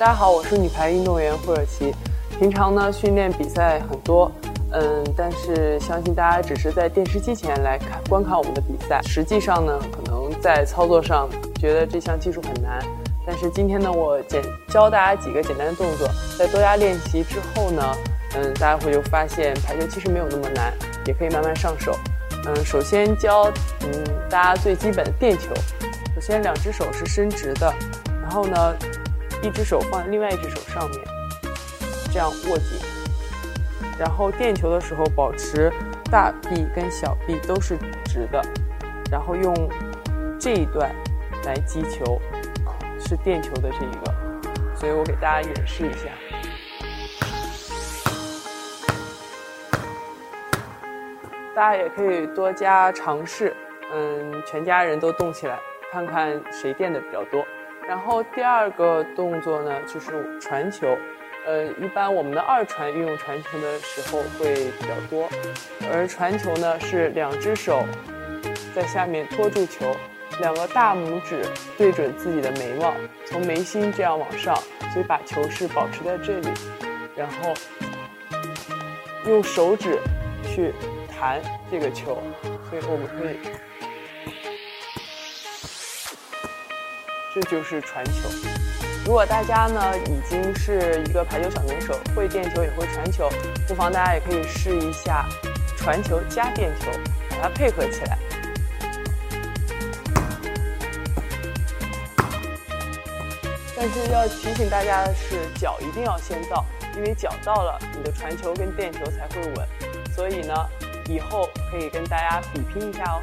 大家好，我是女排运动员霍尔奇。平常呢，训练比赛很多，嗯，但是相信大家只是在电视机前来看观看我们的比赛。实际上呢，可能在操作上觉得这项技术很难。但是今天呢，我简教大家几个简单的动作，在多加练习之后呢，嗯，大家会就发现排球其实没有那么难，也可以慢慢上手。嗯，首先教嗯大家最基本的垫球。首先两只手是伸直的，然后呢。一只手放在另外一只手上面，这样握紧，然后垫球的时候保持大臂跟小臂都是直的，然后用这一段来击球，是垫球的这一个，所以我给大家演示一下，大家也可以多加尝试，嗯，全家人都动起来，看看谁垫的比较多。然后第二个动作呢，就是传球。呃，一般我们的二传运用传球的时候会比较多，而传球呢是两只手在下面托住球，两个大拇指对准自己的眉毛，从眉心这样往上，所以把球是保持在这里，然后用手指去弹这个球，所以我们可以。这就是传球。如果大家呢已经是一个排球小能手，会垫球也会传球，不妨大家也可以试一下传球加垫球，把它配合起来。但是要提醒大家的是，脚一定要先到，因为脚到了，你的传球跟垫球才会稳。所以呢，以后可以跟大家比拼一下哦。